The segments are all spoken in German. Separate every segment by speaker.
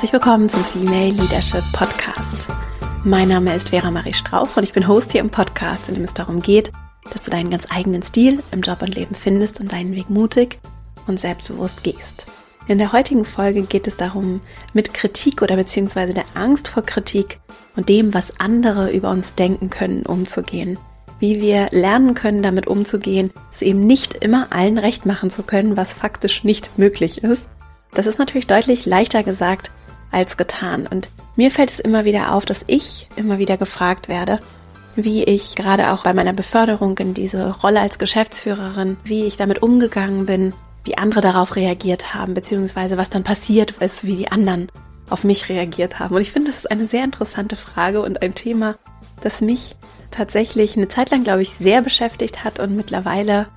Speaker 1: Herzlich willkommen zum Female Leadership Podcast. Mein Name ist Vera Marie Strauch und ich bin Host hier im Podcast, in dem es darum geht, dass du deinen ganz eigenen Stil im Job und Leben findest und deinen Weg mutig und selbstbewusst gehst. In der heutigen Folge geht es darum, mit Kritik oder beziehungsweise der Angst vor Kritik und dem, was andere über uns denken können, umzugehen. Wie wir lernen können, damit umzugehen, es eben nicht immer allen recht machen zu können, was faktisch nicht möglich ist. Das ist natürlich deutlich leichter gesagt als getan. Und mir fällt es immer wieder auf, dass ich immer wieder gefragt werde, wie ich gerade auch bei meiner Beförderung in diese Rolle als Geschäftsführerin, wie ich damit umgegangen bin, wie andere darauf reagiert haben, beziehungsweise was dann passiert ist, wie die anderen auf mich reagiert haben. Und ich finde, das ist eine sehr interessante Frage und ein Thema, das mich tatsächlich eine Zeit lang, glaube ich, sehr beschäftigt hat und mittlerweile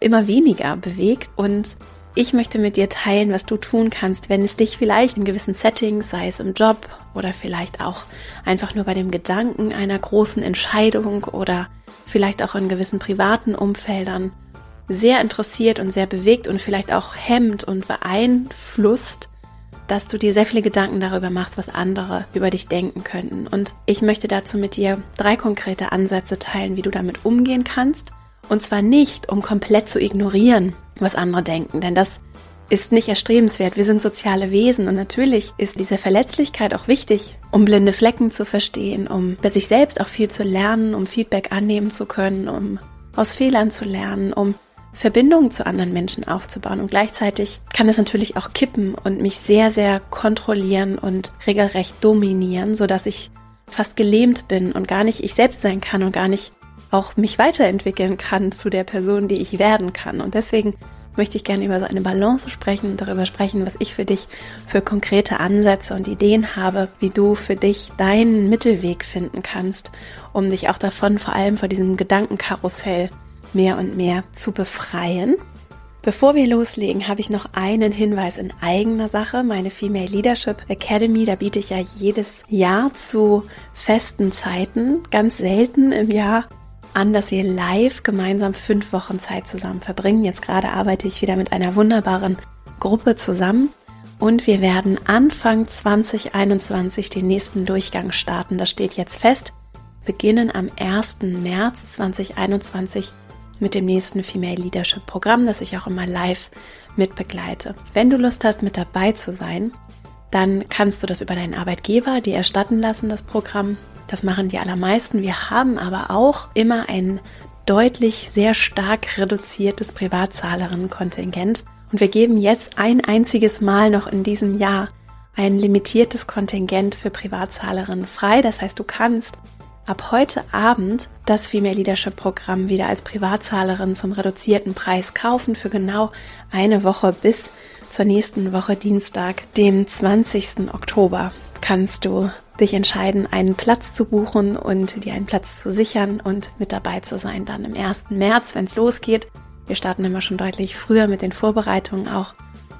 Speaker 1: immer weniger bewegt. Und ich möchte mit dir teilen, was du tun kannst, wenn es dich vielleicht in gewissen Settings, sei es im Job oder vielleicht auch einfach nur bei dem Gedanken einer großen Entscheidung oder vielleicht auch in gewissen privaten Umfeldern sehr interessiert und sehr bewegt und vielleicht auch hemmt und beeinflusst, dass du dir sehr viele Gedanken darüber machst, was andere über dich denken könnten. Und ich möchte dazu mit dir drei konkrete Ansätze teilen, wie du damit umgehen kannst. Und zwar nicht, um komplett zu ignorieren, was andere denken, denn das ist nicht erstrebenswert. Wir sind soziale Wesen und natürlich ist diese Verletzlichkeit auch wichtig, um blinde Flecken zu verstehen, um bei sich selbst auch viel zu lernen, um Feedback annehmen zu können, um aus Fehlern zu lernen, um Verbindungen zu anderen Menschen aufzubauen. Und gleichzeitig kann es natürlich auch kippen und mich sehr, sehr kontrollieren und regelrecht dominieren, sodass ich fast gelähmt bin und gar nicht ich selbst sein kann und gar nicht auch mich weiterentwickeln kann zu der Person, die ich werden kann. Und deswegen möchte ich gerne über so eine Balance sprechen und darüber sprechen, was ich für dich für konkrete Ansätze und Ideen habe, wie du für dich deinen Mittelweg finden kannst, um dich auch davon vor allem vor diesem Gedankenkarussell mehr und mehr zu befreien. Bevor wir loslegen, habe ich noch einen Hinweis in eigener Sache. Meine Female Leadership Academy, da biete ich ja jedes Jahr zu festen Zeiten, ganz selten im Jahr, an, dass wir live gemeinsam fünf Wochen Zeit zusammen verbringen. Jetzt gerade arbeite ich wieder mit einer wunderbaren Gruppe zusammen und wir werden Anfang 2021 den nächsten Durchgang starten. Das steht jetzt fest. Beginnen am 1. März 2021 mit dem nächsten Female Leadership Programm, das ich auch immer live mit begleite. Wenn du Lust hast, mit dabei zu sein, dann kannst du das über deinen Arbeitgeber dir erstatten lassen, das Programm. Das machen die allermeisten. Wir haben aber auch immer ein deutlich sehr stark reduziertes Privatzahlerinnenkontingent. Und wir geben jetzt ein einziges Mal noch in diesem Jahr ein limitiertes Kontingent für Privatzahlerinnen frei. Das heißt, du kannst ab heute Abend das Female Leadership Programm wieder als Privatzahlerin zum reduzierten Preis kaufen für genau eine Woche bis zur nächsten Woche Dienstag, dem 20. Oktober, kannst du dich entscheiden, einen Platz zu buchen und dir einen Platz zu sichern und mit dabei zu sein dann im 1. März, wenn es losgeht. Wir starten immer schon deutlich früher mit den Vorbereitungen auch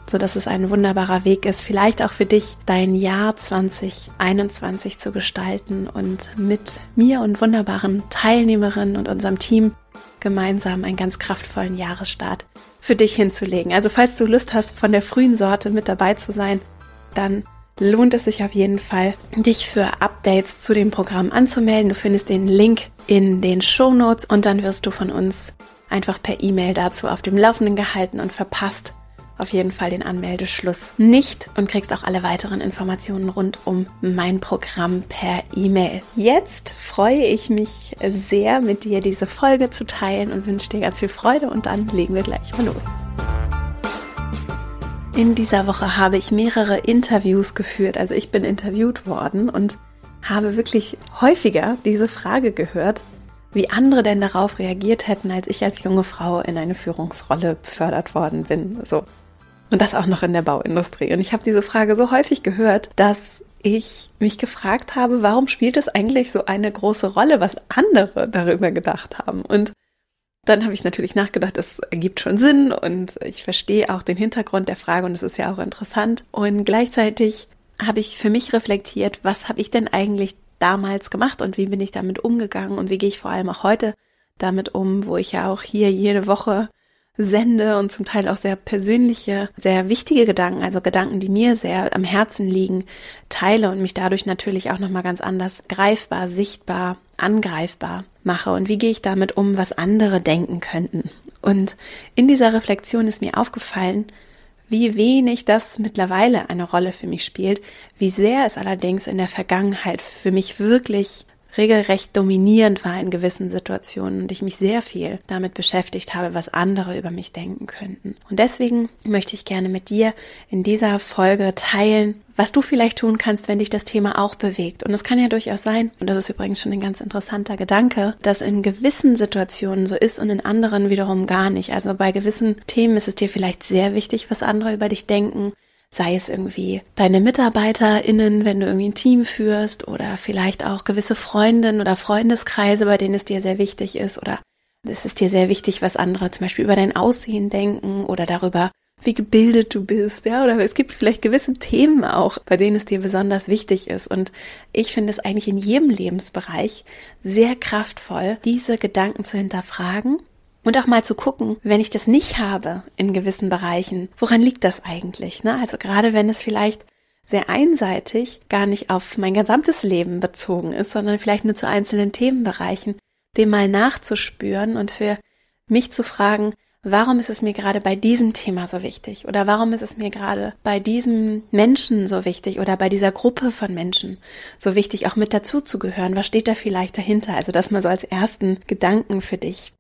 Speaker 1: so dass es ein wunderbarer Weg ist, vielleicht auch für dich dein Jahr 2021 zu gestalten und mit mir und wunderbaren Teilnehmerinnen und unserem Team gemeinsam einen ganz kraftvollen Jahresstart für dich hinzulegen. Also falls du Lust hast, von der frühen Sorte mit dabei zu sein, dann lohnt es sich auf jeden Fall, dich für Updates zu dem Programm anzumelden. Du findest den Link in den Show Notes und dann wirst du von uns einfach per E-Mail dazu auf dem Laufenden gehalten und verpasst auf jeden Fall den Anmeldeschluss nicht und kriegst auch alle weiteren Informationen rund um mein Programm per E-Mail. Jetzt freue ich mich sehr, mit dir diese Folge zu teilen und wünsche dir ganz viel Freude und dann legen wir gleich mal los. In dieser Woche habe ich mehrere Interviews geführt, also ich bin interviewt worden und habe wirklich häufiger diese Frage gehört, wie andere denn darauf reagiert hätten, als ich als junge Frau in eine Führungsrolle befördert worden bin. So, und das auch noch in der Bauindustrie. Und ich habe diese Frage so häufig gehört, dass ich mich gefragt habe, warum spielt es eigentlich so eine große Rolle, was andere darüber gedacht haben? Und dann habe ich natürlich nachgedacht, es ergibt schon Sinn und ich verstehe auch den Hintergrund der Frage und es ist ja auch interessant. Und gleichzeitig habe ich für mich reflektiert, was habe ich denn eigentlich damals gemacht und wie bin ich damit umgegangen und wie gehe ich vor allem auch heute damit um, wo ich ja auch hier jede Woche sende und zum Teil auch sehr persönliche, sehr wichtige Gedanken, also Gedanken, die mir sehr am Herzen liegen, teile und mich dadurch natürlich auch nochmal ganz anders greifbar, sichtbar, angreifbar mache und wie gehe ich damit um, was andere denken könnten. Und in dieser Reflexion ist mir aufgefallen, wie wenig das mittlerweile eine Rolle für mich spielt, wie sehr es allerdings in der Vergangenheit für mich wirklich regelrecht dominierend war in gewissen Situationen und ich mich sehr viel damit beschäftigt habe, was andere über mich denken könnten. Und deswegen möchte ich gerne mit dir in dieser Folge teilen, was du vielleicht tun kannst, wenn dich das Thema auch bewegt. Und es kann ja durchaus sein, und das ist übrigens schon ein ganz interessanter Gedanke, dass in gewissen Situationen so ist und in anderen wiederum gar nicht. Also bei gewissen Themen ist es dir vielleicht sehr wichtig, was andere über dich denken sei es irgendwie deine MitarbeiterInnen, wenn du irgendwie ein Team führst oder vielleicht auch gewisse Freundinnen oder Freundeskreise, bei denen es dir sehr wichtig ist oder es ist dir sehr wichtig, was andere zum Beispiel über dein Aussehen denken oder darüber, wie gebildet du bist, ja, oder es gibt vielleicht gewisse Themen auch, bei denen es dir besonders wichtig ist. Und ich finde es eigentlich in jedem Lebensbereich sehr kraftvoll, diese Gedanken zu hinterfragen und auch mal zu gucken, wenn ich das nicht habe in gewissen Bereichen, woran liegt das eigentlich? Ne? Also gerade wenn es vielleicht sehr einseitig gar nicht auf mein gesamtes Leben bezogen ist, sondern vielleicht nur zu einzelnen Themenbereichen, dem mal nachzuspüren und für mich zu fragen, warum ist es mir gerade bei diesem Thema so wichtig? Oder warum ist es mir gerade bei diesem Menschen so wichtig oder bei dieser Gruppe von Menschen so wichtig, auch mit dazu zu gehören? Was steht da vielleicht dahinter? Also das mal so als ersten Gedanken für dich.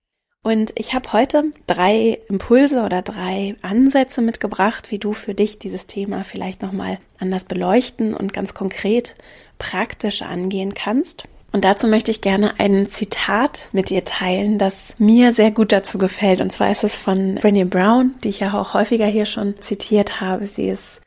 Speaker 1: Und ich habe heute drei Impulse oder drei Ansätze mitgebracht, wie du für dich dieses Thema vielleicht nochmal anders beleuchten und ganz konkret praktisch angehen kannst. Und dazu möchte ich gerne ein Zitat mit dir teilen, das mir sehr gut dazu gefällt. Und zwar ist es von Brené Brown, die ich ja auch häufiger hier schon zitiert habe. Sie ist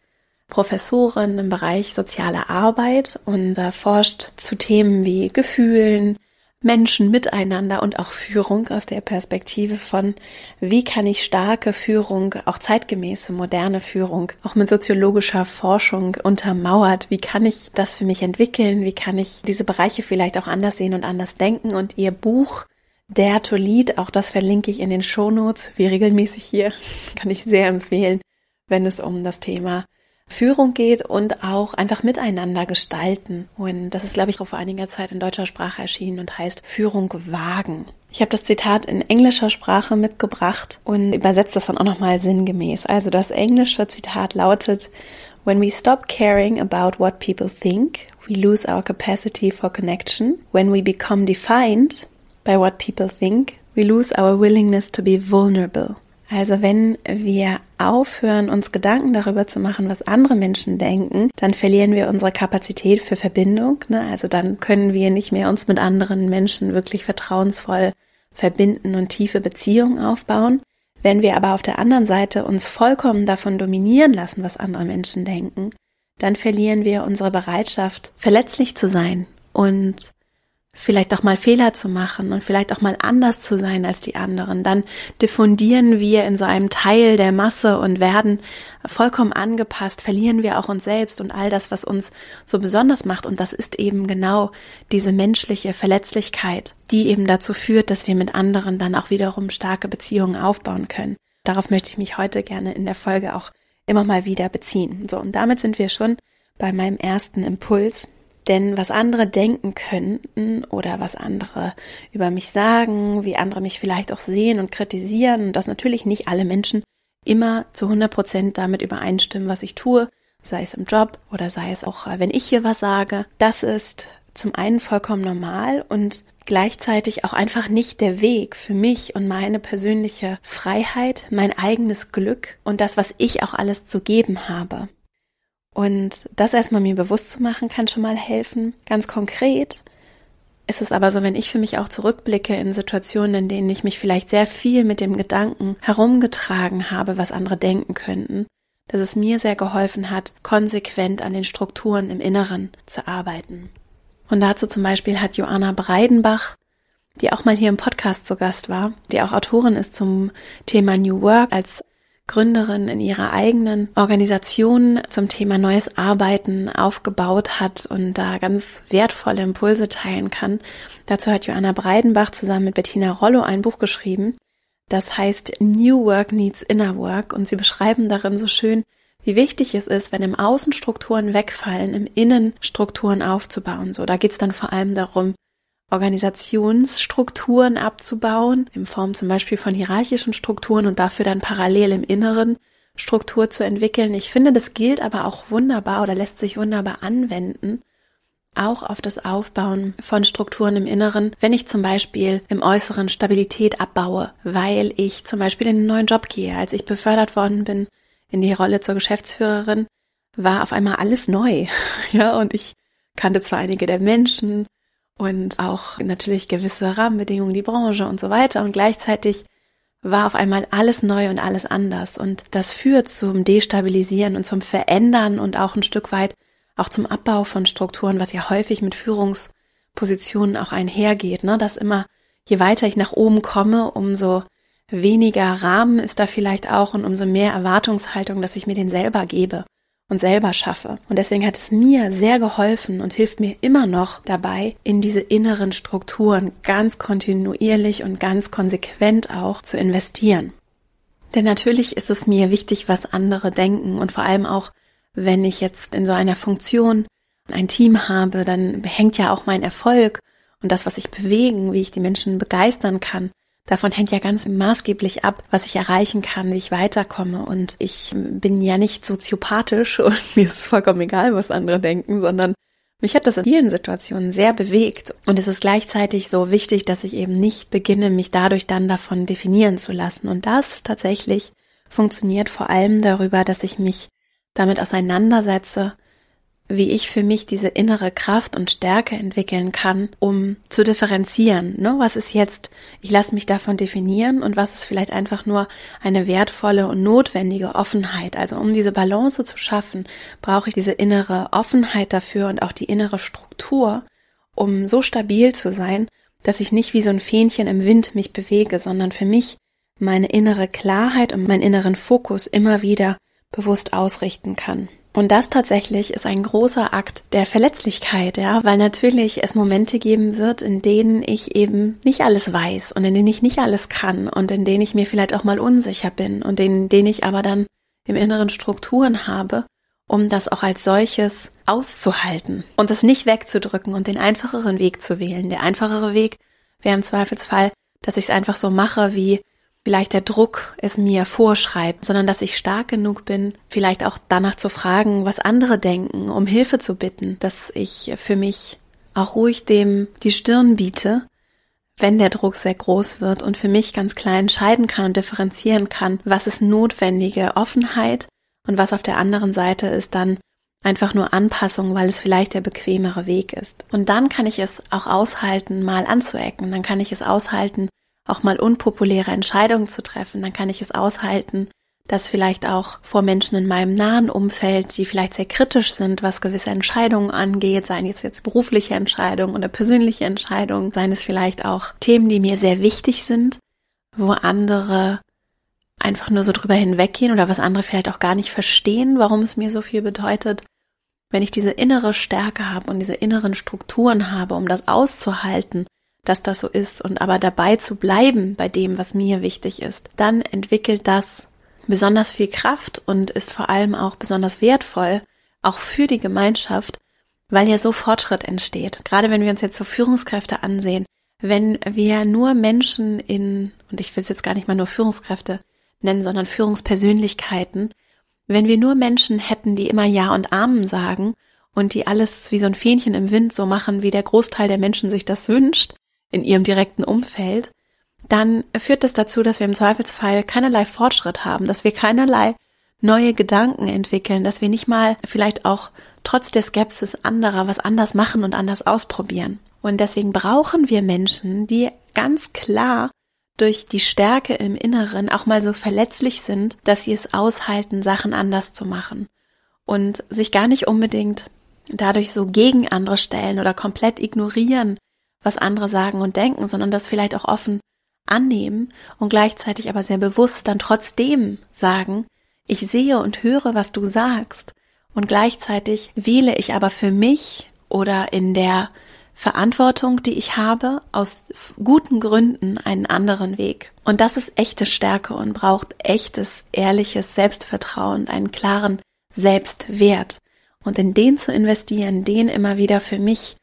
Speaker 1: Professorin im Bereich soziale Arbeit und forscht zu Themen wie Gefühlen, Menschen miteinander und auch Führung aus der Perspektive von, wie kann ich starke Führung, auch zeitgemäße, moderne Führung, auch mit soziologischer Forschung untermauert, wie kann ich das für mich entwickeln, wie kann ich diese Bereiche vielleicht auch anders sehen und anders denken? Und ihr Buch Der to Lead, auch das verlinke ich in den Shownotes, wie regelmäßig hier, kann ich sehr empfehlen, wenn es um das Thema Führung geht und auch einfach miteinander gestalten. Und das ist, glaube ich, vor einiger Zeit in deutscher Sprache erschienen und heißt Führung wagen. Ich habe das Zitat in englischer Sprache mitgebracht und übersetze das dann auch nochmal sinngemäß. Also das englische Zitat lautet, When we stop caring about what people think, we lose our capacity for connection. When we become defined by what people think, we lose our willingness to be vulnerable. Also wenn wir aufhören, uns Gedanken darüber zu machen, was andere Menschen denken, dann verlieren wir unsere Kapazität für Verbindung. Ne? Also dann können wir nicht mehr uns mit anderen Menschen wirklich vertrauensvoll verbinden und tiefe Beziehungen aufbauen. Wenn wir aber auf der anderen Seite uns vollkommen davon dominieren lassen, was andere Menschen denken, dann verlieren wir unsere Bereitschaft, verletzlich zu sein und vielleicht auch mal Fehler zu machen und vielleicht auch mal anders zu sein als die anderen, dann diffundieren wir in so einem Teil der Masse und werden vollkommen angepasst, verlieren wir auch uns selbst und all das, was uns so besonders macht. Und das ist eben genau diese menschliche Verletzlichkeit, die eben dazu führt, dass wir mit anderen dann auch wiederum starke Beziehungen aufbauen können. Darauf möchte ich mich heute gerne in der Folge auch immer mal wieder beziehen. So, und damit sind wir schon bei meinem ersten Impuls, denn was andere denken könnten oder was andere über mich sagen, wie andere mich vielleicht auch sehen und kritisieren, dass natürlich nicht alle Menschen immer zu 100 Prozent damit übereinstimmen, was ich tue, sei es im Job oder sei es auch, wenn ich hier was sage, das ist zum einen vollkommen normal und gleichzeitig auch einfach nicht der Weg für mich und meine persönliche Freiheit, mein eigenes Glück und das, was ich auch alles zu geben habe. Und das erstmal mir bewusst zu machen, kann schon mal helfen. Ganz konkret ist es aber so, wenn ich für mich auch zurückblicke in Situationen, in denen ich mich vielleicht sehr viel mit dem Gedanken herumgetragen habe, was andere denken könnten, dass es mir sehr geholfen hat, konsequent an den Strukturen im Inneren zu arbeiten. Und dazu zum Beispiel hat Joanna Breidenbach, die auch mal hier im Podcast zu Gast war, die auch Autorin ist zum Thema New Work, als Gründerin in ihrer eigenen Organisation zum Thema neues Arbeiten aufgebaut hat und da ganz wertvolle Impulse teilen kann. Dazu hat Joanna Breidenbach zusammen mit Bettina Rollo ein Buch geschrieben, Das heißt New Work Needs Inner Work und sie beschreiben darin so schön, wie wichtig es ist, wenn im Außen Strukturen wegfallen, im Innen Strukturen aufzubauen. So, da geht es dann vor allem darum, Organisationsstrukturen abzubauen, in Form zum Beispiel von hierarchischen Strukturen und dafür dann parallel im Inneren Struktur zu entwickeln. Ich finde, das gilt aber auch wunderbar oder lässt sich wunderbar anwenden, auch auf das Aufbauen von Strukturen im Inneren, wenn ich zum Beispiel im Äußeren Stabilität abbaue, weil ich zum Beispiel in einen neuen Job gehe. Als ich befördert worden bin in die Rolle zur Geschäftsführerin, war auf einmal alles neu. Ja, und ich kannte zwar einige der Menschen, und auch natürlich gewisse Rahmenbedingungen, die Branche und so weiter. Und gleichzeitig war auf einmal alles neu und alles anders. Und das führt zum Destabilisieren und zum Verändern und auch ein Stück weit auch zum Abbau von Strukturen, was ja häufig mit Führungspositionen auch einhergeht, ne? dass immer, je weiter ich nach oben komme, umso weniger Rahmen ist da vielleicht auch und umso mehr Erwartungshaltung, dass ich mir den selber gebe und selber schaffe. Und deswegen hat es mir sehr geholfen und hilft mir immer noch dabei, in diese inneren Strukturen ganz kontinuierlich und ganz konsequent auch zu investieren. Denn natürlich ist es mir wichtig, was andere denken und vor allem auch, wenn ich jetzt in so einer Funktion ein Team habe, dann hängt ja auch mein Erfolg und das, was ich bewegen, wie ich die Menschen begeistern kann, Davon hängt ja ganz maßgeblich ab, was ich erreichen kann, wie ich weiterkomme. Und ich bin ja nicht soziopathisch und mir ist es vollkommen egal, was andere denken, sondern mich hat das in vielen Situationen sehr bewegt. Und es ist gleichzeitig so wichtig, dass ich eben nicht beginne, mich dadurch dann davon definieren zu lassen. Und das tatsächlich funktioniert vor allem darüber, dass ich mich damit auseinandersetze, wie ich für mich diese innere Kraft und Stärke entwickeln kann, um zu differenzieren. Ne? Was ist jetzt, ich lasse mich davon definieren und was ist vielleicht einfach nur eine wertvolle und notwendige Offenheit. Also um diese Balance zu schaffen, brauche ich diese innere Offenheit dafür und auch die innere Struktur, um so stabil zu sein, dass ich nicht wie so ein Fähnchen im Wind mich bewege, sondern für mich meine innere Klarheit und meinen inneren Fokus immer wieder bewusst ausrichten kann. Und das tatsächlich ist ein großer Akt der Verletzlichkeit, ja, weil natürlich es Momente geben wird, in denen ich eben nicht alles weiß und in denen ich nicht alles kann und in denen ich mir vielleicht auch mal unsicher bin und in denen ich aber dann im Inneren Strukturen habe, um das auch als solches auszuhalten und das nicht wegzudrücken und den einfacheren Weg zu wählen. Der einfachere Weg wäre im Zweifelsfall, dass ich es einfach so mache, wie vielleicht der Druck es mir vorschreibt, sondern dass ich stark genug bin, vielleicht auch danach zu fragen, was andere denken, um Hilfe zu bitten, dass ich für mich auch ruhig dem die Stirn biete, wenn der Druck sehr groß wird und für mich ganz klar entscheiden kann und differenzieren kann, was ist notwendige Offenheit und was auf der anderen Seite ist dann einfach nur Anpassung, weil es vielleicht der bequemere Weg ist. Und dann kann ich es auch aushalten, mal anzuecken, dann kann ich es aushalten, auch mal unpopuläre Entscheidungen zu treffen, dann kann ich es aushalten, dass vielleicht auch vor Menschen in meinem nahen Umfeld, die vielleicht sehr kritisch sind, was gewisse Entscheidungen angeht, seien es jetzt berufliche Entscheidungen oder persönliche Entscheidungen, seien es vielleicht auch Themen, die mir sehr wichtig sind, wo andere einfach nur so drüber hinweggehen oder was andere vielleicht auch gar nicht verstehen, warum es mir so viel bedeutet. Wenn ich diese innere Stärke habe und diese inneren Strukturen habe, um das auszuhalten, dass das so ist und aber dabei zu bleiben bei dem, was mir wichtig ist, dann entwickelt das besonders viel Kraft und ist vor allem auch besonders wertvoll, auch für die Gemeinschaft, weil ja so Fortschritt entsteht. Gerade wenn wir uns jetzt so Führungskräfte ansehen, wenn wir nur Menschen in, und ich will es jetzt gar nicht mal nur Führungskräfte nennen, sondern Führungspersönlichkeiten, wenn wir nur Menschen hätten, die immer Ja und Amen sagen und die alles wie so ein Fähnchen im Wind so machen, wie der Großteil der Menschen sich das wünscht, in ihrem direkten Umfeld, dann führt das dazu, dass wir im Zweifelsfall keinerlei Fortschritt haben, dass wir keinerlei neue Gedanken entwickeln, dass wir nicht mal vielleicht auch trotz der Skepsis anderer was anders machen und anders ausprobieren. Und deswegen brauchen wir Menschen, die ganz klar durch die Stärke im Inneren auch mal so verletzlich sind, dass sie es aushalten, Sachen anders zu machen und sich gar nicht unbedingt dadurch so gegen andere stellen oder komplett ignorieren, was andere sagen und denken, sondern das vielleicht auch offen annehmen und gleichzeitig aber sehr bewusst dann trotzdem sagen, ich sehe und höre, was du sagst und gleichzeitig wähle ich aber für mich oder in der Verantwortung, die ich habe, aus guten Gründen einen anderen Weg. Und das ist echte Stärke und braucht echtes, ehrliches Selbstvertrauen, einen klaren Selbstwert. Und in den zu investieren, den immer wieder für mich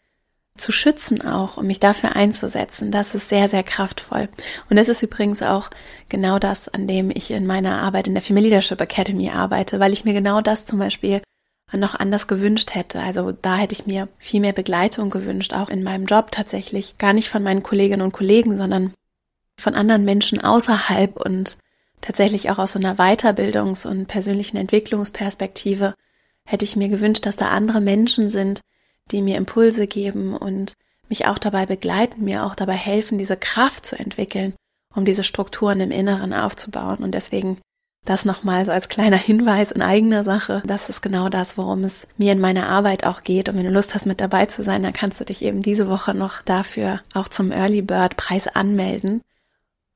Speaker 1: zu schützen auch und mich dafür einzusetzen, das ist sehr, sehr kraftvoll. Und das ist übrigens auch genau das, an dem ich in meiner Arbeit in der Female Leadership Academy arbeite, weil ich mir genau das zum Beispiel noch anders gewünscht hätte. Also da hätte ich mir viel mehr Begleitung gewünscht, auch in meinem Job tatsächlich. Gar nicht von meinen Kolleginnen und Kollegen, sondern von anderen Menschen außerhalb und tatsächlich auch aus so einer Weiterbildungs- und persönlichen Entwicklungsperspektive hätte ich mir gewünscht, dass da andere Menschen sind, die mir Impulse geben und mich auch dabei begleiten, mir auch dabei helfen, diese Kraft zu entwickeln, um diese Strukturen im Inneren aufzubauen. Und deswegen das nochmal so als kleiner Hinweis in eigener Sache. Das ist genau das, worum es mir in meiner Arbeit auch geht. Und wenn du Lust hast, mit dabei zu sein, dann kannst du dich eben diese Woche noch dafür auch zum Early Bird Preis anmelden,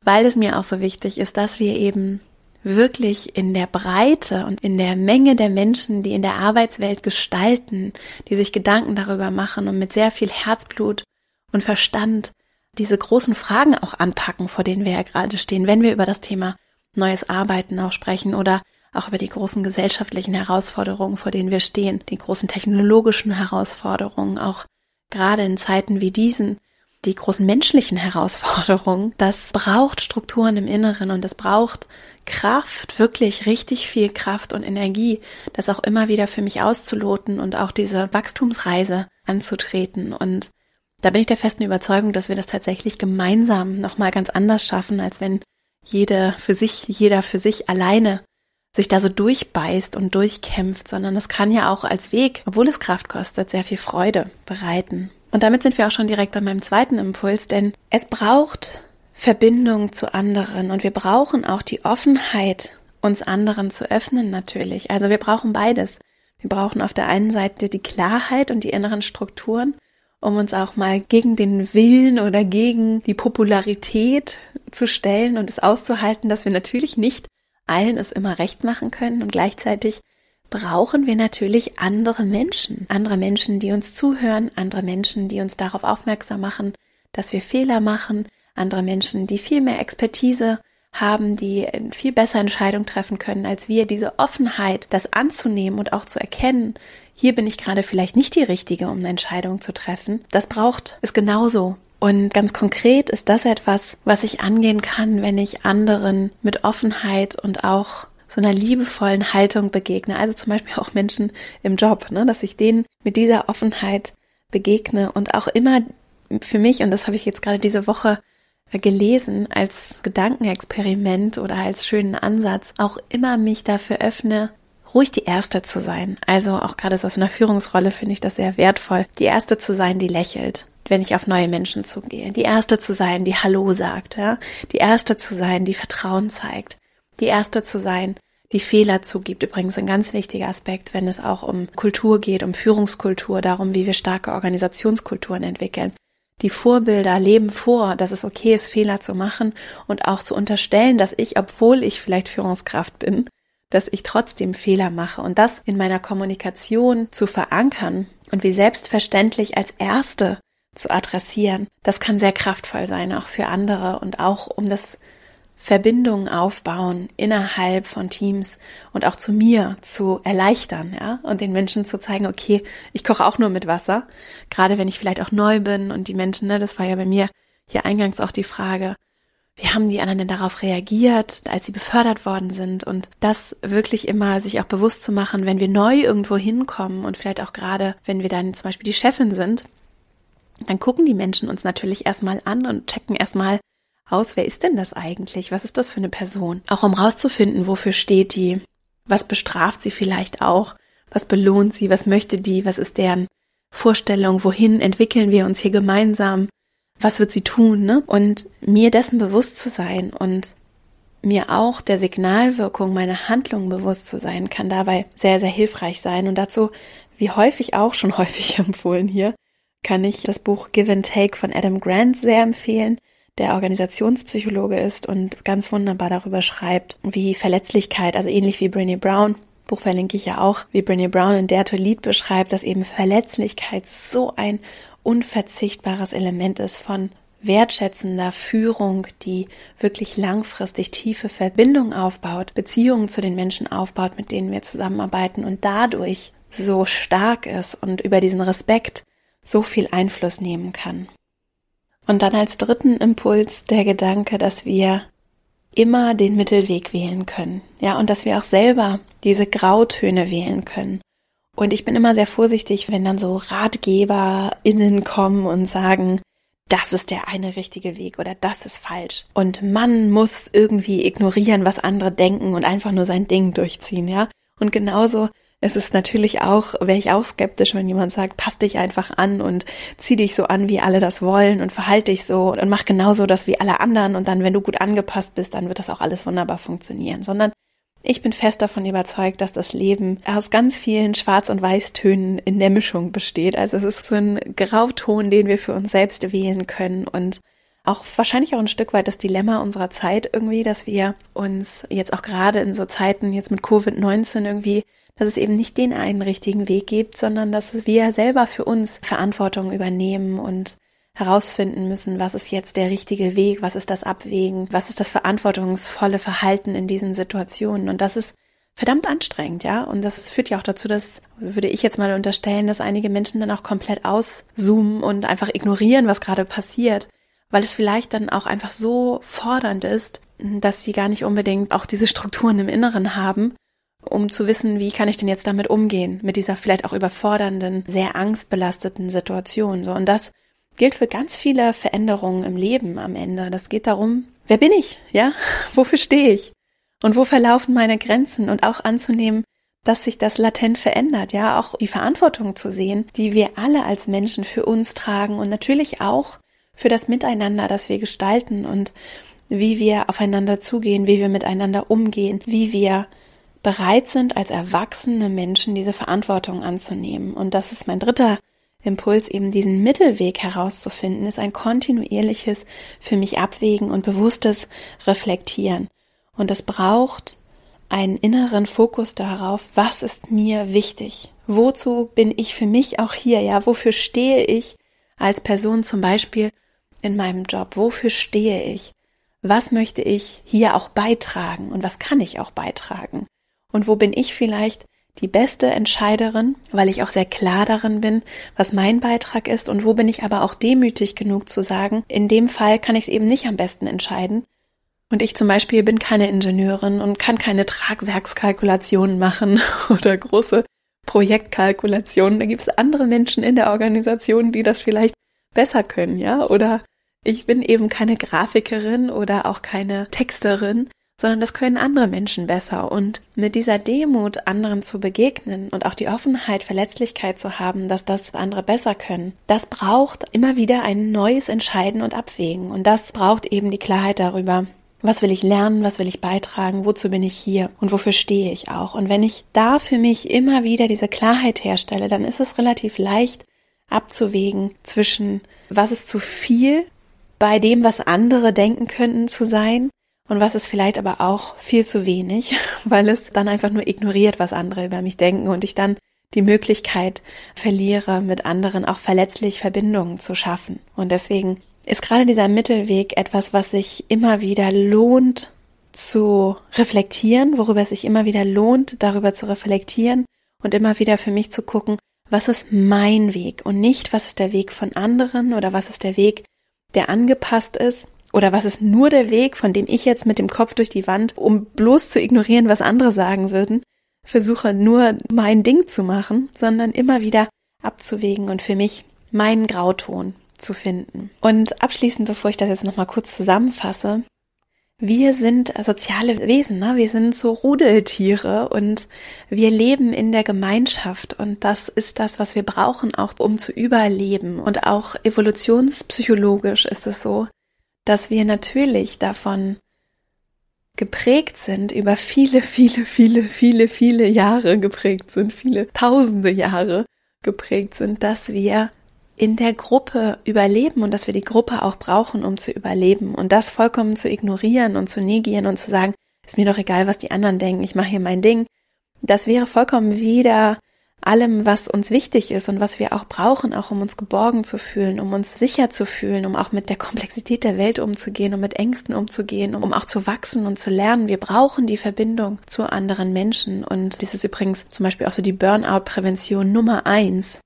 Speaker 1: weil es mir auch so wichtig ist, dass wir eben wirklich in der Breite und in der Menge der Menschen, die in der Arbeitswelt gestalten, die sich Gedanken darüber machen und mit sehr viel Herzblut und Verstand diese großen Fragen auch anpacken, vor denen wir ja gerade stehen, wenn wir über das Thema neues Arbeiten auch sprechen oder auch über die großen gesellschaftlichen Herausforderungen, vor denen wir stehen, die großen technologischen Herausforderungen, auch gerade in Zeiten wie diesen, die großen menschlichen Herausforderungen. Das braucht Strukturen im Inneren und es braucht Kraft, wirklich richtig viel Kraft und Energie, das auch immer wieder für mich auszuloten und auch diese Wachstumsreise anzutreten. Und da bin ich der festen Überzeugung, dass wir das tatsächlich gemeinsam nochmal ganz anders schaffen, als wenn jeder für sich, jeder für sich alleine sich da so durchbeißt und durchkämpft, sondern es kann ja auch als Weg, obwohl es Kraft kostet, sehr viel Freude bereiten. Und damit sind wir auch schon direkt bei meinem zweiten Impuls, denn es braucht Verbindung zu anderen und wir brauchen auch die Offenheit, uns anderen zu öffnen natürlich. Also wir brauchen beides. Wir brauchen auf der einen Seite die Klarheit und die inneren Strukturen um uns auch mal gegen den Willen oder gegen die Popularität zu stellen und es auszuhalten, dass wir natürlich nicht allen es immer recht machen können und gleichzeitig brauchen wir natürlich andere Menschen, andere Menschen, die uns zuhören, andere Menschen, die uns darauf aufmerksam machen, dass wir Fehler machen, andere Menschen, die viel mehr Expertise haben, die viel besser Entscheidungen treffen können als wir. Diese Offenheit, das anzunehmen und auch zu erkennen, hier bin ich gerade vielleicht nicht die Richtige, um eine Entscheidung zu treffen. Das braucht es genauso. Und ganz konkret ist das etwas, was ich angehen kann, wenn ich anderen mit Offenheit und auch so einer liebevollen Haltung begegne. Also zum Beispiel auch Menschen im Job, ne, dass ich denen mit dieser Offenheit begegne und auch immer für mich, und das habe ich jetzt gerade diese Woche gelesen als Gedankenexperiment oder als schönen Ansatz, auch immer mich dafür öffne, ruhig die Erste zu sein. Also auch gerade so aus einer Führungsrolle finde ich das sehr wertvoll. Die Erste zu sein, die lächelt, wenn ich auf neue Menschen zugehe. Die Erste zu sein, die Hallo sagt, ja. Die Erste zu sein, die Vertrauen zeigt. Die Erste zu sein, die Fehler zugibt. Übrigens ein ganz wichtiger Aspekt, wenn es auch um Kultur geht, um Führungskultur, darum, wie wir starke Organisationskulturen entwickeln. Die Vorbilder leben vor, dass es okay ist, Fehler zu machen und auch zu unterstellen, dass ich, obwohl ich vielleicht Führungskraft bin, dass ich trotzdem Fehler mache und das in meiner Kommunikation zu verankern und wie selbstverständlich als Erste zu adressieren, das kann sehr kraftvoll sein, auch für andere und auch um das Verbindungen aufbauen innerhalb von Teams und auch zu mir zu erleichtern, ja, und den Menschen zu zeigen, okay, ich koche auch nur mit Wasser, gerade wenn ich vielleicht auch neu bin und die Menschen, ne, das war ja bei mir hier eingangs auch die Frage, wie haben die anderen denn darauf reagiert, als sie befördert worden sind? Und das wirklich immer sich auch bewusst zu machen, wenn wir neu irgendwo hinkommen und vielleicht auch gerade, wenn wir dann zum Beispiel die Chefin sind, dann gucken die Menschen uns natürlich erstmal an und checken erstmal aus, wer ist denn das eigentlich? Was ist das für eine Person? Auch um rauszufinden, wofür steht die? Was bestraft sie vielleicht auch? Was belohnt sie? Was möchte die? Was ist deren Vorstellung? Wohin entwickeln wir uns hier gemeinsam? was wird sie tun, ne? Und mir dessen bewusst zu sein und mir auch der Signalwirkung meiner Handlungen bewusst zu sein, kann dabei sehr, sehr hilfreich sein. Und dazu, wie häufig auch schon häufig empfohlen hier, kann ich das Buch Give and Take von Adam Grant sehr empfehlen, der Organisationspsychologe ist und ganz wunderbar darüber schreibt, wie Verletzlichkeit, also ähnlich wie Brené Brown, Buch verlinke ich ja auch, wie Brené Brown in Dare to Lead beschreibt, dass eben Verletzlichkeit so ein unverzichtbares Element ist von wertschätzender Führung, die wirklich langfristig tiefe Verbindungen aufbaut, Beziehungen zu den Menschen aufbaut, mit denen wir zusammenarbeiten und dadurch so stark ist und über diesen Respekt so viel Einfluss nehmen kann. Und dann als dritten Impuls der Gedanke, dass wir immer den Mittelweg wählen können. Ja, und dass wir auch selber diese Grautöne wählen können. Und ich bin immer sehr vorsichtig, wenn dann so RatgeberInnen kommen und sagen, das ist der eine richtige Weg oder das ist falsch. Und man muss irgendwie ignorieren, was andere denken und einfach nur sein Ding durchziehen, ja. Und genauso es ist natürlich auch, wäre ich auch skeptisch, wenn jemand sagt, pass dich einfach an und zieh dich so an, wie alle das wollen und verhalte dich so und mach genauso das wie alle anderen und dann, wenn du gut angepasst bist, dann wird das auch alles wunderbar funktionieren, sondern ich bin fest davon überzeugt, dass das Leben aus ganz vielen Schwarz- und Weißtönen in der Mischung besteht. Also es ist so ein Grauton, den wir für uns selbst wählen können und auch wahrscheinlich auch ein Stück weit das Dilemma unserer Zeit irgendwie, dass wir uns jetzt auch gerade in so Zeiten jetzt mit Covid-19 irgendwie dass es eben nicht den einen richtigen Weg gibt, sondern dass wir selber für uns Verantwortung übernehmen und herausfinden müssen, was ist jetzt der richtige Weg, was ist das Abwägen, was ist das verantwortungsvolle Verhalten in diesen Situationen. Und das ist verdammt anstrengend, ja. Und das führt ja auch dazu, dass, würde ich jetzt mal unterstellen, dass einige Menschen dann auch komplett auszoomen und einfach ignorieren, was gerade passiert, weil es vielleicht dann auch einfach so fordernd ist, dass sie gar nicht unbedingt auch diese Strukturen im Inneren haben um zu wissen, wie kann ich denn jetzt damit umgehen, mit dieser vielleicht auch überfordernden, sehr angstbelasteten Situation. So, und das gilt für ganz viele Veränderungen im Leben am Ende. Das geht darum, wer bin ich? Ja? Wofür stehe ich? Und wo verlaufen meine Grenzen? Und auch anzunehmen, dass sich das latent verändert, ja, auch die Verantwortung zu sehen, die wir alle als Menschen für uns tragen und natürlich auch für das Miteinander, das wir gestalten und wie wir aufeinander zugehen, wie wir miteinander umgehen, wie wir bereit sind, als erwachsene Menschen diese Verantwortung anzunehmen. Und das ist mein dritter Impuls, eben diesen Mittelweg herauszufinden, ist ein kontinuierliches für mich abwägen und bewusstes Reflektieren. Und es braucht einen inneren Fokus darauf, was ist mir wichtig? Wozu bin ich für mich auch hier? Ja, wofür stehe ich als Person zum Beispiel in meinem Job? Wofür stehe ich? Was möchte ich hier auch beitragen und was kann ich auch beitragen? Und wo bin ich vielleicht die beste Entscheiderin, weil ich auch sehr klar darin bin, was mein Beitrag ist und wo bin ich aber auch demütig genug zu sagen, in dem Fall kann ich es eben nicht am besten entscheiden. Und ich zum Beispiel bin keine Ingenieurin und kann keine Tragwerkskalkulationen machen oder große Projektkalkulationen. Da gibt es andere Menschen in der Organisation, die das vielleicht besser können, ja? Oder ich bin eben keine Grafikerin oder auch keine Texterin sondern das können andere Menschen besser. Und mit dieser Demut anderen zu begegnen und auch die Offenheit, Verletzlichkeit zu haben, dass das andere besser können, das braucht immer wieder ein neues Entscheiden und Abwägen. Und das braucht eben die Klarheit darüber, was will ich lernen, was will ich beitragen, wozu bin ich hier und wofür stehe ich auch. Und wenn ich da für mich immer wieder diese Klarheit herstelle, dann ist es relativ leicht abzuwägen zwischen, was ist zu viel bei dem, was andere denken könnten zu sein und was ist vielleicht aber auch viel zu wenig, weil es dann einfach nur ignoriert, was andere über mich denken und ich dann die Möglichkeit verliere, mit anderen auch verletzlich Verbindungen zu schaffen. Und deswegen ist gerade dieser Mittelweg etwas, was sich immer wieder lohnt zu reflektieren, worüber es sich immer wieder lohnt, darüber zu reflektieren und immer wieder für mich zu gucken, was ist mein Weg und nicht, was ist der Weg von anderen oder was ist der Weg, der angepasst ist oder was ist nur der Weg, von dem ich jetzt mit dem Kopf durch die Wand, um bloß zu ignorieren, was andere sagen würden, versuche nur mein Ding zu machen, sondern immer wieder abzuwägen und für mich meinen Grauton zu finden. Und abschließend, bevor ich das jetzt nochmal kurz zusammenfasse, wir sind soziale Wesen, ne? wir sind so Rudeltiere und wir leben in der Gemeinschaft und das ist das, was wir brauchen, auch um zu überleben. Und auch evolutionspsychologisch ist es so, dass wir natürlich davon geprägt sind, über viele, viele, viele, viele, viele Jahre geprägt sind, viele tausende Jahre geprägt sind, dass wir in der Gruppe überleben und dass wir die Gruppe auch brauchen, um zu überleben. Und das vollkommen zu ignorieren und zu negieren und zu sagen, ist mir doch egal, was die anderen denken, ich mache hier mein Ding, das wäre vollkommen wieder allem, was uns wichtig ist und was wir auch brauchen, auch um uns geborgen zu fühlen, um uns sicher zu fühlen, um auch mit der Komplexität der Welt umzugehen, um mit Ängsten umzugehen, um auch zu wachsen und zu lernen. Wir brauchen die Verbindung zu anderen Menschen. Und das ist übrigens zum Beispiel auch so die Burnout-Prävention Nummer eins.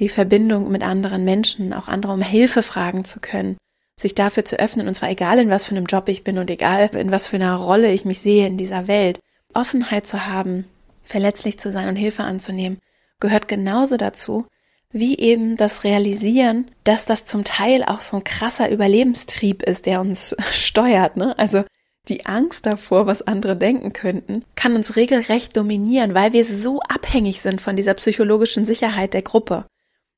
Speaker 1: Die Verbindung mit anderen Menschen, auch andere um Hilfe fragen zu können, sich dafür zu öffnen, und zwar egal in was für einem Job ich bin und egal in was für einer Rolle ich mich sehe in dieser Welt, Offenheit zu haben, verletzlich zu sein und Hilfe anzunehmen gehört genauso dazu, wie eben das Realisieren, dass das zum Teil auch so ein krasser Überlebenstrieb ist, der uns steuert. Ne? Also die Angst davor, was andere denken könnten, kann uns regelrecht dominieren, weil wir so abhängig sind von dieser psychologischen Sicherheit der Gruppe.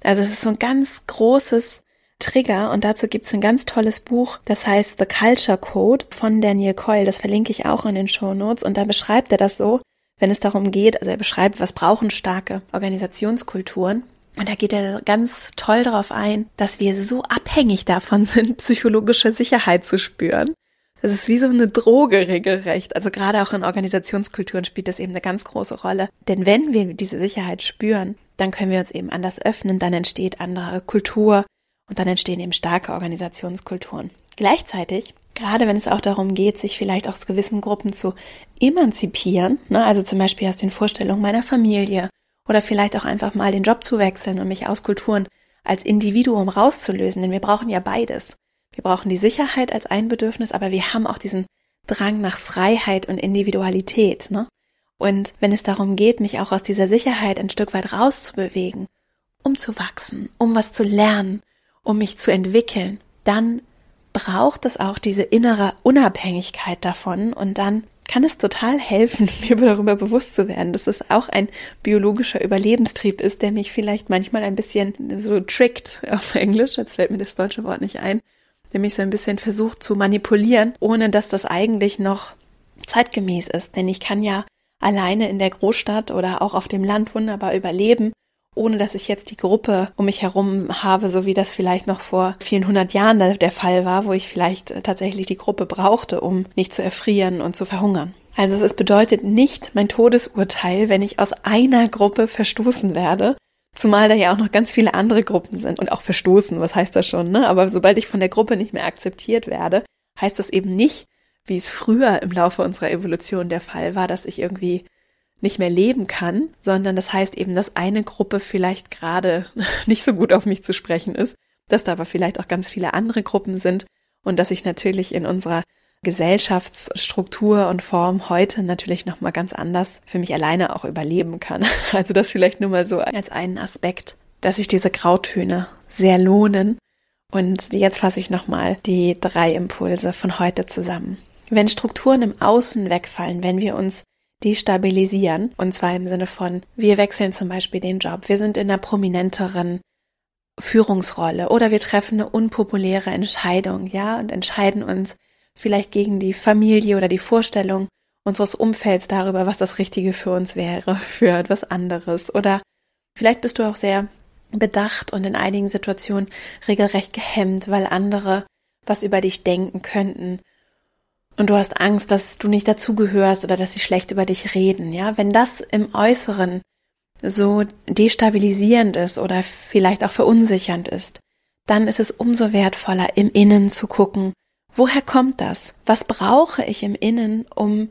Speaker 1: Also es ist so ein ganz großes Trigger und dazu gibt es ein ganz tolles Buch, das heißt The Culture Code von Daniel Coyle, das verlinke ich auch in den Show Notes und da beschreibt er das so, wenn es darum geht, also er beschreibt, was brauchen starke Organisationskulturen. Und da geht er ganz toll darauf ein, dass wir so abhängig davon sind, psychologische Sicherheit zu spüren. Das ist wie so eine Droge regelrecht. Also gerade auch in Organisationskulturen spielt das eben eine ganz große Rolle. Denn wenn wir diese Sicherheit spüren, dann können wir uns eben anders öffnen, dann entsteht andere Kultur und dann entstehen eben starke Organisationskulturen. Gleichzeitig gerade wenn es auch darum geht, sich vielleicht aus gewissen Gruppen zu emanzipieren, ne, also zum Beispiel aus den Vorstellungen meiner Familie oder vielleicht auch einfach mal den Job zu wechseln und mich aus Kulturen als Individuum rauszulösen, denn wir brauchen ja beides. Wir brauchen die Sicherheit als ein Bedürfnis, aber wir haben auch diesen Drang nach Freiheit und Individualität. Ne? Und wenn es darum geht, mich auch aus dieser Sicherheit ein Stück weit rauszubewegen, um zu wachsen, um was zu lernen, um mich zu entwickeln, dann braucht es auch diese innere Unabhängigkeit davon und dann kann es total helfen, mir darüber bewusst zu werden, dass es auch ein biologischer Überlebenstrieb ist, der mich vielleicht manchmal ein bisschen so trickt auf Englisch, jetzt fällt mir das deutsche Wort nicht ein, der mich so ein bisschen versucht zu manipulieren, ohne dass das eigentlich noch zeitgemäß ist. Denn ich kann ja alleine in der Großstadt oder auch auf dem Land wunderbar überleben ohne dass ich jetzt die Gruppe um mich herum habe, so wie das vielleicht noch vor vielen hundert Jahren der Fall war, wo ich vielleicht tatsächlich die Gruppe brauchte, um nicht zu erfrieren und zu verhungern. Also es bedeutet nicht mein Todesurteil, wenn ich aus einer Gruppe verstoßen werde, zumal da ja auch noch ganz viele andere Gruppen sind und auch verstoßen, was heißt das schon, ne? Aber sobald ich von der Gruppe nicht mehr akzeptiert werde, heißt das eben nicht, wie es früher im Laufe unserer Evolution der Fall war, dass ich irgendwie nicht mehr leben kann, sondern das heißt eben, dass eine Gruppe vielleicht gerade nicht so gut auf mich zu sprechen ist, dass da aber vielleicht auch ganz viele andere Gruppen sind und dass ich natürlich in unserer Gesellschaftsstruktur und Form heute natürlich noch mal ganz anders für mich alleine auch überleben kann. Also das vielleicht nur mal so als einen Aspekt, dass sich diese Grautöne sehr lohnen. Und jetzt fasse ich noch mal die drei Impulse von heute zusammen. Wenn Strukturen im Außen wegfallen, wenn wir uns destabilisieren. Und zwar im Sinne von, wir wechseln zum Beispiel den Job, wir sind in einer prominenteren Führungsrolle oder wir treffen eine unpopuläre Entscheidung, ja, und entscheiden uns vielleicht gegen die Familie oder die Vorstellung unseres Umfelds darüber, was das Richtige für uns wäre, für etwas anderes. Oder vielleicht bist du auch sehr bedacht und in einigen Situationen regelrecht gehemmt, weil andere was über dich denken könnten und du hast Angst, dass du nicht dazugehörst oder dass sie schlecht über dich reden, ja, wenn das im Äußeren so destabilisierend ist oder vielleicht auch verunsichernd ist, dann ist es umso wertvoller, im Innen zu gucken, woher kommt das? Was brauche ich im Innen, um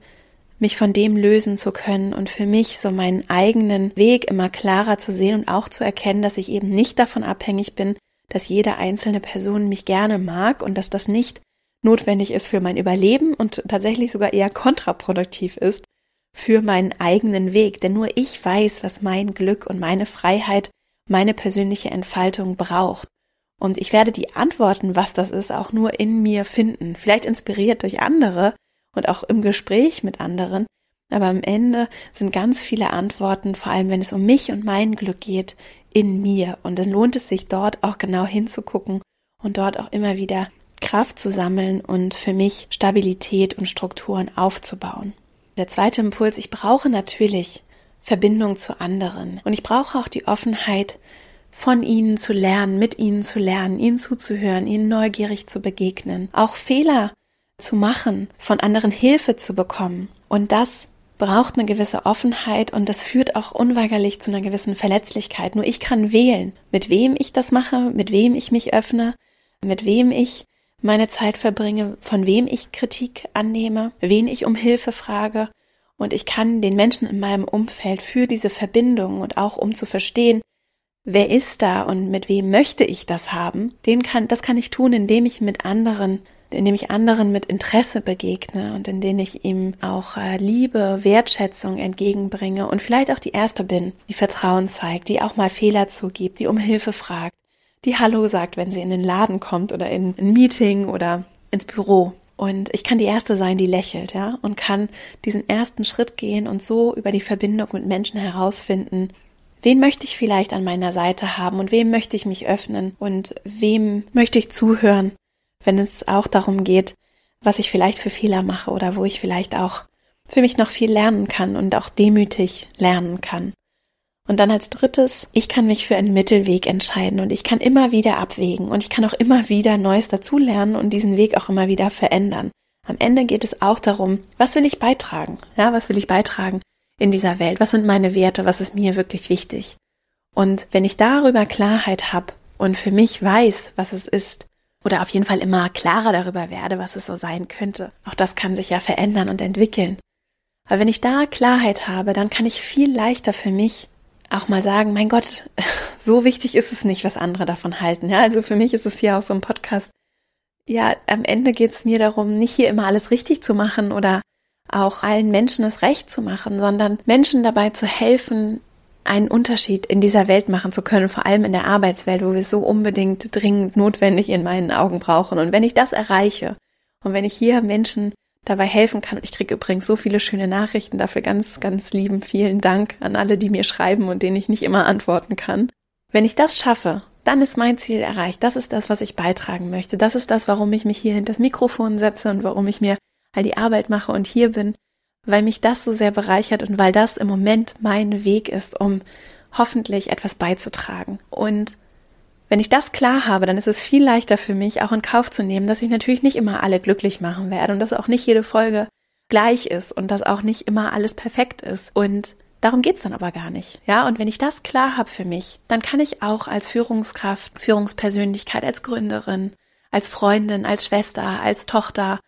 Speaker 1: mich von dem lösen zu können und für mich so meinen eigenen Weg immer klarer zu sehen und auch zu erkennen, dass ich eben nicht davon abhängig bin, dass jede einzelne Person mich gerne mag und dass das nicht notwendig ist für mein Überleben und tatsächlich sogar eher kontraproduktiv ist für meinen eigenen Weg. Denn nur ich weiß, was mein Glück und meine Freiheit, meine persönliche Entfaltung braucht. Und ich werde die Antworten, was das ist, auch nur in mir finden. Vielleicht inspiriert durch andere und auch im Gespräch mit anderen. Aber am Ende sind ganz viele Antworten, vor allem wenn es um mich und mein Glück geht, in mir. Und dann lohnt es sich dort auch genau hinzugucken und dort auch immer wieder Kraft zu sammeln und für mich Stabilität und Strukturen aufzubauen. Der zweite Impuls, ich brauche natürlich Verbindung zu anderen und ich brauche auch die Offenheit, von ihnen zu lernen, mit ihnen zu lernen, ihnen zuzuhören, ihnen neugierig zu begegnen, auch Fehler zu machen, von anderen Hilfe zu bekommen. Und das braucht eine gewisse Offenheit und das führt auch unweigerlich zu einer gewissen Verletzlichkeit. Nur ich kann wählen, mit wem ich das mache, mit wem ich mich öffne, mit wem ich meine Zeit verbringe, von wem ich Kritik annehme, wen ich um Hilfe frage. Und ich kann den Menschen in meinem Umfeld für diese Verbindung und auch um zu verstehen, wer ist da und mit wem möchte ich das haben, den kann, das kann ich tun, indem ich mit anderen indem ich anderen mit Interesse begegne und indem ich ihm auch äh, Liebe, Wertschätzung entgegenbringe und vielleicht auch die Erste bin, die Vertrauen zeigt, die auch mal Fehler zugibt, die um Hilfe fragt, die Hallo sagt, wenn sie in den Laden kommt oder in ein Meeting oder ins Büro. Und ich kann die Erste sein, die lächelt, ja, und kann diesen ersten Schritt gehen und so über die Verbindung mit Menschen herausfinden, wen möchte ich vielleicht an meiner Seite haben und wem möchte ich mich öffnen und wem möchte ich zuhören wenn es auch darum geht, was ich vielleicht für Fehler mache oder wo ich vielleicht auch für mich noch viel lernen kann und auch demütig lernen kann. Und dann als drittes, ich kann mich für einen Mittelweg entscheiden und ich kann immer wieder abwägen und ich kann auch immer wieder Neues dazulernen und diesen Weg auch immer wieder verändern. Am Ende geht es auch darum, was will ich beitragen? Ja, was will ich beitragen in dieser Welt? Was sind meine Werte? Was ist mir wirklich wichtig? Und wenn ich darüber Klarheit habe und für mich weiß, was es ist, oder auf jeden Fall immer klarer darüber werde, was es so sein könnte. Auch das kann sich ja verändern und entwickeln. Aber wenn ich da Klarheit habe, dann kann ich viel leichter für mich auch mal sagen, mein Gott, so wichtig ist es nicht, was andere davon halten. Ja, also für mich ist es hier auch so ein Podcast. Ja, am Ende geht es mir darum, nicht hier immer alles richtig zu machen oder auch allen Menschen es recht zu machen, sondern Menschen dabei zu helfen, einen Unterschied in dieser Welt machen zu können, vor allem in der Arbeitswelt, wo wir es so unbedingt dringend notwendig in meinen Augen brauchen. Und wenn ich das erreiche und wenn ich hier Menschen dabei helfen kann, ich kriege übrigens so viele schöne Nachrichten, dafür ganz, ganz lieben vielen Dank an alle, die mir schreiben und denen ich nicht immer antworten kann. Wenn ich das schaffe, dann ist mein Ziel erreicht. Das ist das, was ich beitragen möchte. Das ist das, warum ich mich hier hinter das Mikrofon setze und warum ich mir all die Arbeit mache und hier bin, weil mich das so sehr bereichert und weil das im Moment mein Weg ist, um hoffentlich etwas beizutragen. Und wenn ich das klar habe, dann ist es viel leichter für mich, auch in Kauf zu nehmen, dass ich natürlich nicht immer alle glücklich machen werde und dass auch nicht jede Folge gleich ist und dass auch nicht immer alles perfekt ist. Und darum geht's dann aber gar nicht. Ja, und wenn ich das klar habe für mich, dann kann ich auch als Führungskraft, Führungspersönlichkeit, als Gründerin, als Freundin, als Schwester, als Tochter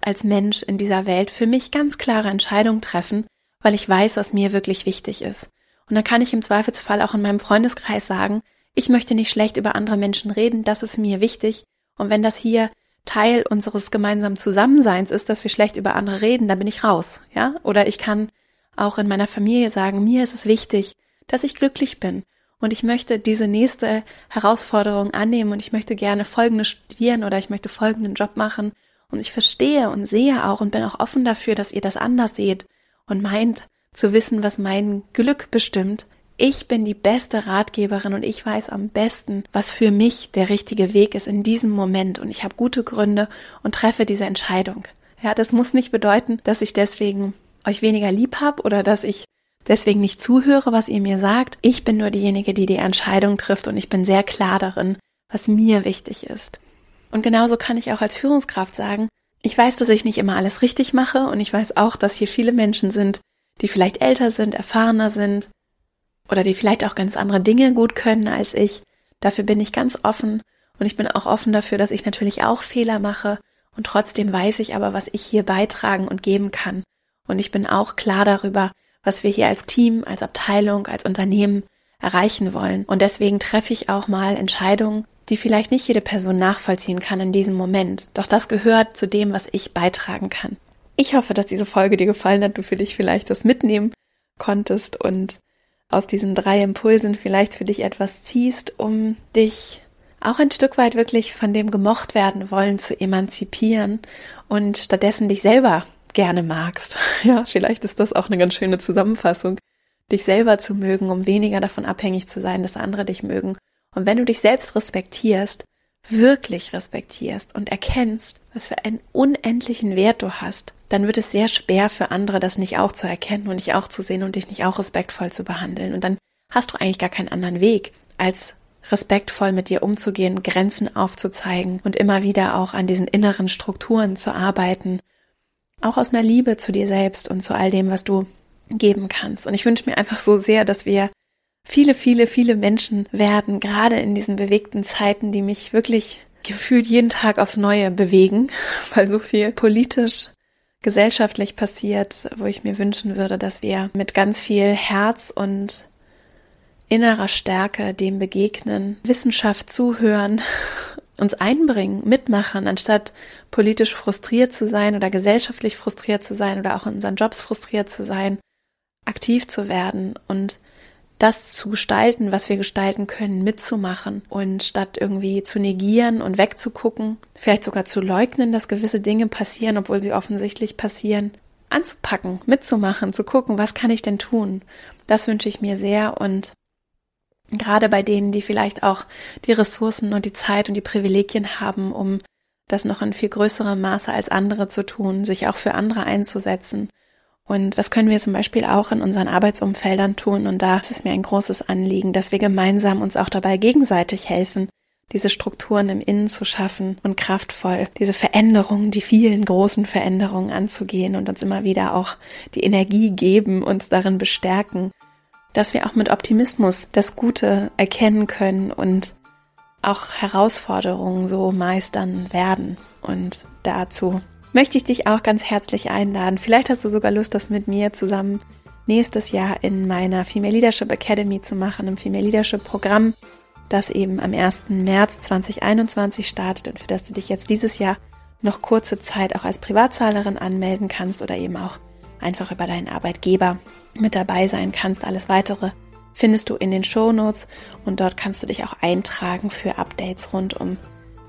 Speaker 1: als Mensch in dieser Welt für mich ganz klare Entscheidungen treffen, weil ich weiß, was mir wirklich wichtig ist. Und dann kann ich im Zweifelsfall auch in meinem Freundeskreis sagen, ich möchte nicht schlecht über andere Menschen reden, das ist mir wichtig. Und wenn das hier Teil unseres gemeinsamen Zusammenseins ist, dass wir schlecht über andere reden, dann bin ich raus, ja? Oder ich kann auch in meiner Familie sagen, mir ist es wichtig, dass ich glücklich bin. Und ich möchte diese nächste Herausforderung annehmen und ich möchte gerne folgendes studieren oder ich möchte folgenden Job machen und ich verstehe und sehe auch und bin auch offen dafür, dass ihr das anders seht und meint zu wissen, was mein Glück bestimmt. Ich bin die beste Ratgeberin und ich weiß am besten, was für mich der richtige Weg ist in diesem Moment und ich habe gute Gründe und treffe diese Entscheidung. Ja, das muss nicht bedeuten, dass ich deswegen euch weniger lieb habe oder dass ich deswegen nicht zuhöre, was ihr mir sagt. Ich bin nur diejenige, die die Entscheidung trifft und ich bin sehr klar darin, was mir wichtig ist. Und genauso kann ich auch als Führungskraft sagen, ich weiß, dass ich nicht immer alles richtig mache und ich weiß auch, dass hier viele Menschen sind, die vielleicht älter sind, erfahrener sind oder die vielleicht auch ganz andere Dinge gut können als ich. Dafür bin ich ganz offen und ich bin auch offen dafür, dass ich natürlich auch Fehler mache und trotzdem weiß ich aber, was ich hier beitragen und geben kann. Und ich bin auch klar darüber, was wir hier als Team, als Abteilung, als Unternehmen erreichen wollen. Und deswegen treffe ich auch mal Entscheidungen, die vielleicht nicht jede Person nachvollziehen kann in diesem Moment. Doch das gehört zu dem, was ich beitragen kann. Ich hoffe, dass diese Folge dir gefallen hat, du für dich vielleicht das mitnehmen konntest und aus diesen drei Impulsen vielleicht für dich etwas ziehst, um dich auch ein Stück weit wirklich von dem gemocht werden wollen zu emanzipieren und stattdessen dich selber gerne magst. Ja, vielleicht ist das auch eine ganz schöne Zusammenfassung, dich selber zu mögen, um weniger davon abhängig zu sein, dass andere dich mögen und wenn du dich selbst respektierst, wirklich respektierst und erkennst, was für einen unendlichen Wert du hast, dann wird es sehr schwer für andere, das nicht auch zu erkennen und nicht auch zu sehen und dich nicht auch respektvoll zu behandeln. Und dann hast du eigentlich gar keinen anderen Weg, als respektvoll mit dir umzugehen, Grenzen aufzuzeigen und immer wieder auch an diesen inneren Strukturen zu arbeiten, auch aus einer Liebe zu dir selbst und zu all dem, was du geben kannst. Und ich wünsche mir einfach so sehr, dass wir viele, viele, viele Menschen werden, gerade in diesen bewegten Zeiten, die mich wirklich gefühlt jeden Tag aufs Neue bewegen, weil so viel politisch, gesellschaftlich passiert, wo ich mir wünschen würde, dass wir mit ganz viel Herz und innerer Stärke dem begegnen, Wissenschaft zuhören, uns einbringen, mitmachen, anstatt politisch frustriert zu sein oder gesellschaftlich frustriert zu sein oder auch in unseren Jobs frustriert zu sein, aktiv zu werden und das zu gestalten, was wir gestalten können, mitzumachen und statt irgendwie zu negieren und wegzugucken, vielleicht sogar zu leugnen, dass gewisse Dinge passieren, obwohl sie offensichtlich passieren, anzupacken, mitzumachen, zu gucken, was kann ich denn tun? Das wünsche ich mir sehr und gerade bei denen, die vielleicht auch die Ressourcen und die Zeit und die Privilegien haben, um das noch in viel größerem Maße als andere zu tun, sich auch für andere einzusetzen und das können wir zum Beispiel auch in unseren Arbeitsumfeldern tun. Und da ist es mir ein großes Anliegen, dass wir gemeinsam uns auch dabei gegenseitig helfen, diese Strukturen im Innen zu schaffen und kraftvoll diese Veränderungen, die vielen großen Veränderungen anzugehen und uns immer wieder auch die Energie geben, uns darin bestärken, dass wir auch mit Optimismus das Gute erkennen können und auch Herausforderungen so meistern werden. Und dazu möchte ich dich auch ganz herzlich einladen. Vielleicht hast du sogar Lust, das mit mir zusammen nächstes Jahr in meiner Female Leadership Academy zu machen, im Female Leadership Programm, das eben am 1. März 2021 startet und für das du dich jetzt dieses Jahr noch kurze Zeit auch als Privatzahlerin anmelden kannst oder eben auch einfach über deinen Arbeitgeber mit dabei sein kannst. Alles weitere findest du in den Show Notes und dort kannst du dich auch eintragen für Updates rund um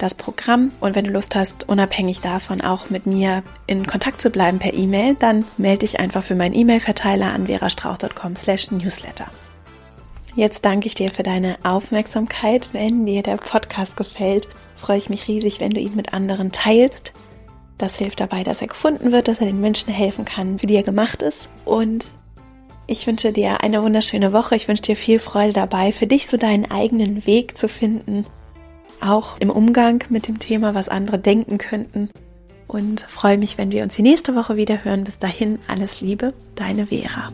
Speaker 1: das Programm. Und wenn du Lust hast, unabhängig davon auch mit mir in Kontakt zu bleiben per E-Mail, dann melde dich einfach für meinen E-Mail-Verteiler an verastrauch.com slash newsletter. Jetzt danke ich dir für deine Aufmerksamkeit. Wenn dir der Podcast gefällt, freue ich mich riesig, wenn du ihn mit anderen teilst. Das hilft dabei, dass er gefunden wird, dass er den Menschen helfen kann, für die er gemacht ist. Und ich wünsche dir eine wunderschöne Woche. Ich wünsche dir viel Freude dabei, für dich so deinen eigenen Weg zu finden auch im Umgang mit dem Thema, was andere denken könnten. Und freue mich, wenn wir uns die nächste Woche wieder hören. Bis dahin, alles Liebe, deine Vera.